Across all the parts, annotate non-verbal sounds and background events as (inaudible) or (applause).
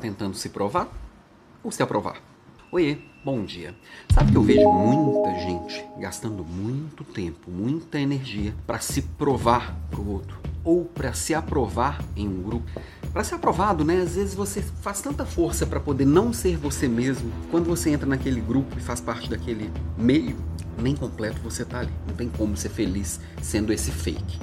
tentando se provar ou se aprovar? Oiê, bom dia. Sabe que eu vejo muita gente gastando muito tempo, muita energia para se provar para o outro ou para se aprovar em um grupo. Para ser aprovado, né? Às vezes você faz tanta força para poder não ser você mesmo. Quando você entra naquele grupo e faz parte daquele meio, nem completo você tá ali. Não tem como ser feliz sendo esse fake.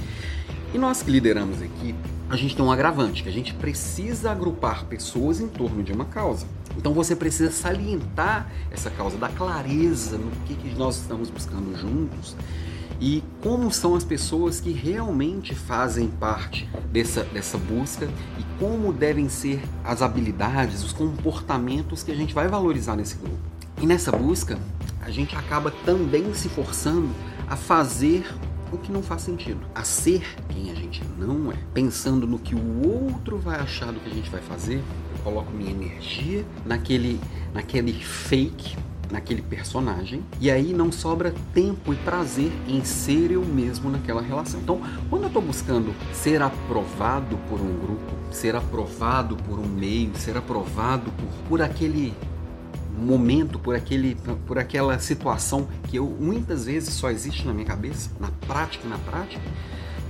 E nós que lideramos aqui, a gente tem um agravante, que a gente precisa agrupar pessoas em torno de uma causa. Então você precisa salientar essa causa, dar clareza no que, que nós estamos buscando juntos e como são as pessoas que realmente fazem parte dessa, dessa busca e como devem ser as habilidades, os comportamentos que a gente vai valorizar nesse grupo. E nessa busca, a gente acaba também se forçando a fazer o que não faz sentido, a ser quem a gente não é, pensando no que o outro vai achar do que a gente vai fazer. Eu coloco minha energia naquele, naquele fake naquele personagem e aí não sobra tempo e prazer em ser eu mesmo naquela relação. Então, quando eu estou buscando ser aprovado por um grupo, ser aprovado por um meio, ser aprovado por, por aquele momento, por, aquele, por aquela situação que eu muitas vezes só existe na minha cabeça, na prática, na prática,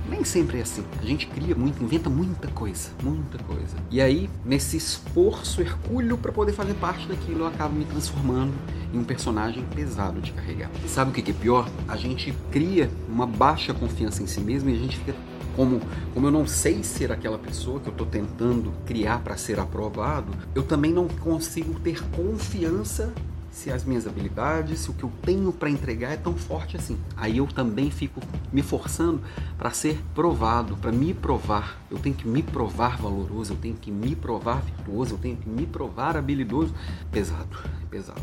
nem sempre é assim. A gente cria muito, inventa muita coisa, muita coisa. E aí, nesse esforço hercúleo para poder fazer parte daquilo, eu acabo me transformando em um personagem pesado de carregar. E sabe o que é pior? A gente cria uma baixa confiança em si mesmo e a gente fica como, como eu não sei ser aquela pessoa que eu estou tentando criar para ser aprovado, eu também não consigo ter confiança se as minhas habilidades, se o que eu tenho para entregar é tão forte assim. Aí eu também fico me forçando para ser provado, para me provar. Eu tenho que me provar valoroso, eu tenho que me provar virtuoso, eu tenho que me provar habilidoso. Pesado, pesado.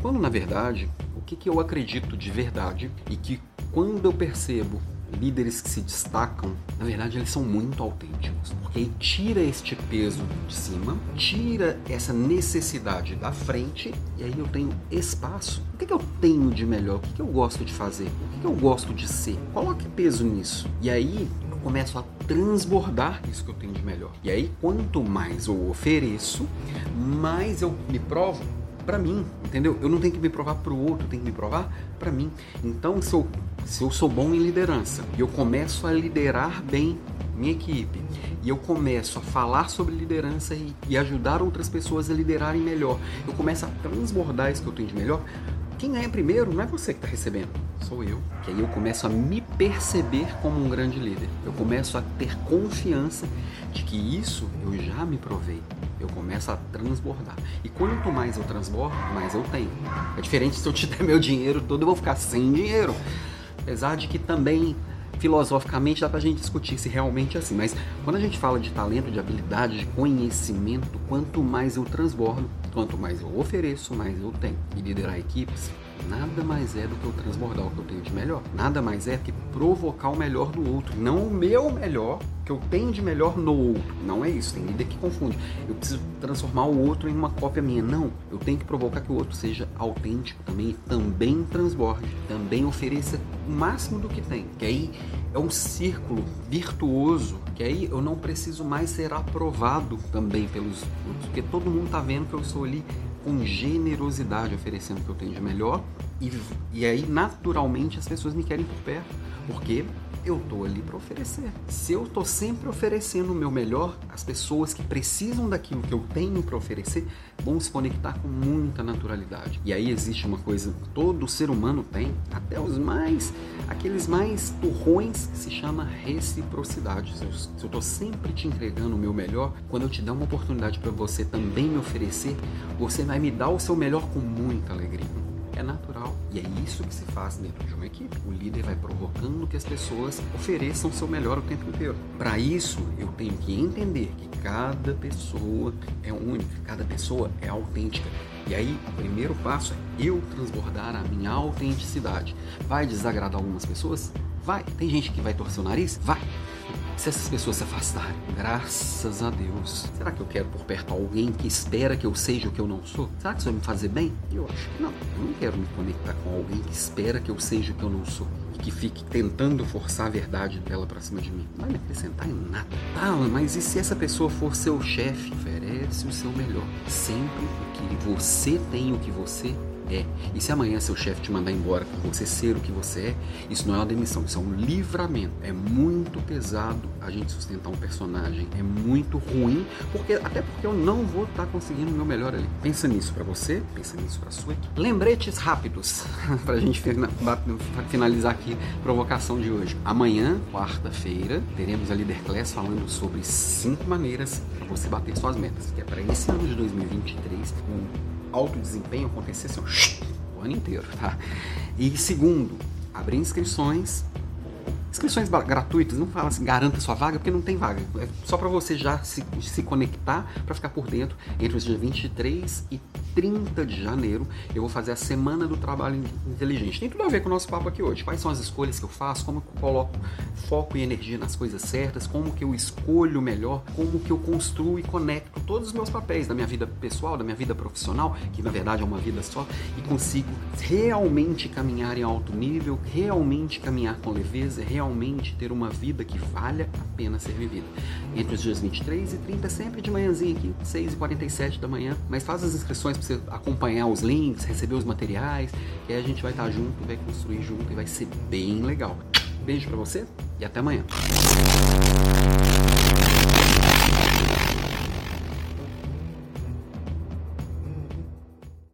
Quando na verdade, o que, que eu acredito de verdade e que quando eu percebo líderes que se destacam, na verdade, eles são muito autênticos. Porque aí tira este peso de cima, tira essa necessidade da frente, e aí eu tenho espaço. O que, que eu tenho de melhor? O que, que eu gosto de fazer? O que, que eu gosto de ser? Coloque peso nisso. E aí eu começo a transbordar isso que eu tenho de melhor. E aí, quanto mais eu ofereço, mais eu me provo para mim, entendeu? Eu não tenho que me provar para o outro, eu tenho que me provar para mim. Então, se eu se eu sou bom em liderança e eu começo a liderar bem minha equipe e eu começo a falar sobre liderança e, e, ajudar outras pessoas a liderarem melhor, eu começo a transbordar isso que eu tenho de melhor. Quem ganha primeiro não é você que está recebendo, sou eu. Que aí eu começo a me perceber como um grande líder. Eu começo a ter confiança de que isso eu já me provei. Eu começo a transbordar. E quanto mais eu transbordo, mais eu tenho. É diferente se eu te der (laughs) meu dinheiro todo, eu vou ficar sem dinheiro. Apesar de que também filosoficamente dá pra gente discutir se realmente é assim, mas quando a gente fala de talento, de habilidade, de conhecimento, quanto mais eu transbordo, quanto mais eu ofereço, mais eu tenho. E liderar equipes nada mais é do que eu transbordar o que eu tenho de melhor. Nada mais é que provocar o melhor do outro, não o meu melhor que eu tenho de melhor no outro. Não é isso, tem líder que confunde. Eu preciso transformar o outro em uma cópia minha. Não, eu tenho que provocar que o outro seja autêntico também, também transborde, também ofereça o máximo do que tem. Que aí é um círculo virtuoso, que aí eu não preciso mais ser aprovado também pelos outros, porque todo mundo está vendo que eu sou ali com generosidade oferecendo o que eu tenho de melhor e, e aí naturalmente as pessoas me querem por perto, porque eu tô ali para oferecer. Se eu tô sempre oferecendo o meu melhor, as pessoas que precisam daquilo que eu tenho para oferecer vão se conectar com muita naturalidade. E aí existe uma coisa que todo ser humano tem, até os mais, aqueles mais turrões, que se chama reciprocidade. Se eu, tô sempre te entregando o meu melhor, quando eu te der uma oportunidade para você também me oferecer, você vai me dar o seu melhor com muita alegria é natural. E é isso que se faz dentro de uma equipe. O líder vai provocando que as pessoas ofereçam seu melhor o tempo inteiro. Para isso, eu tenho que entender que cada pessoa é única, cada pessoa é autêntica. E aí, o primeiro passo é eu transbordar a minha autenticidade. Vai desagradar algumas pessoas? Vai. Tem gente que vai torcer o nariz? Vai. Se essas pessoas se afastarem? Graças a Deus. Será que eu quero por perto alguém que espera que eu seja o que eu não sou? Será que isso vai me fazer bem? Eu acho que não. Eu não quero me conectar com alguém que espera que eu seja o que eu não sou e que fique tentando forçar a verdade dela pra cima de mim. Não vai me acrescentar em nada. Tá, mas e se essa pessoa for seu chefe? Oferece o seu melhor. Sempre que você tem o que você é. E se amanhã seu chefe te mandar embora por você ser o que você é, isso não é uma demissão, isso é um livramento. É muito pesado a gente sustentar um personagem, é muito ruim, porque até porque eu não vou estar tá conseguindo o meu melhor ali. Pensa nisso para você, pensa nisso para sua equipe. Lembretes rápidos (laughs) pra gente finalizar aqui a provocação de hoje. Amanhã, quarta-feira, teremos a Leader Class falando sobre cinco maneiras para você bater suas metas, que é para esse ano de 2023, um alto desempenho acontecesse o ano inteiro, tá? E segundo, abrir inscrições Inscrições gratuitas, não fala assim, garanta sua vaga, porque não tem vaga. É só para você já se, se conectar para ficar por dentro. Entre os dias 23 e 30 de janeiro, eu vou fazer a Semana do Trabalho Inteligente. Tem tudo a ver com o nosso papo aqui hoje. Quais são as escolhas que eu faço, como eu coloco foco e energia nas coisas certas, como que eu escolho melhor, como que eu construo e conecto todos os meus papéis da minha vida pessoal, da minha vida profissional, que na verdade é uma vida só, e consigo realmente caminhar em alto nível, realmente caminhar com leveza, realmente ter uma vida que valha a pena ser vivida. Entre os dias 23 e 30, sempre de manhãzinha aqui, 6 e 47 da manhã. Mas faz as inscrições para você acompanhar os links, receber os materiais, e aí a gente vai estar junto, vai construir junto e vai ser bem legal. Beijo para você e até amanhã.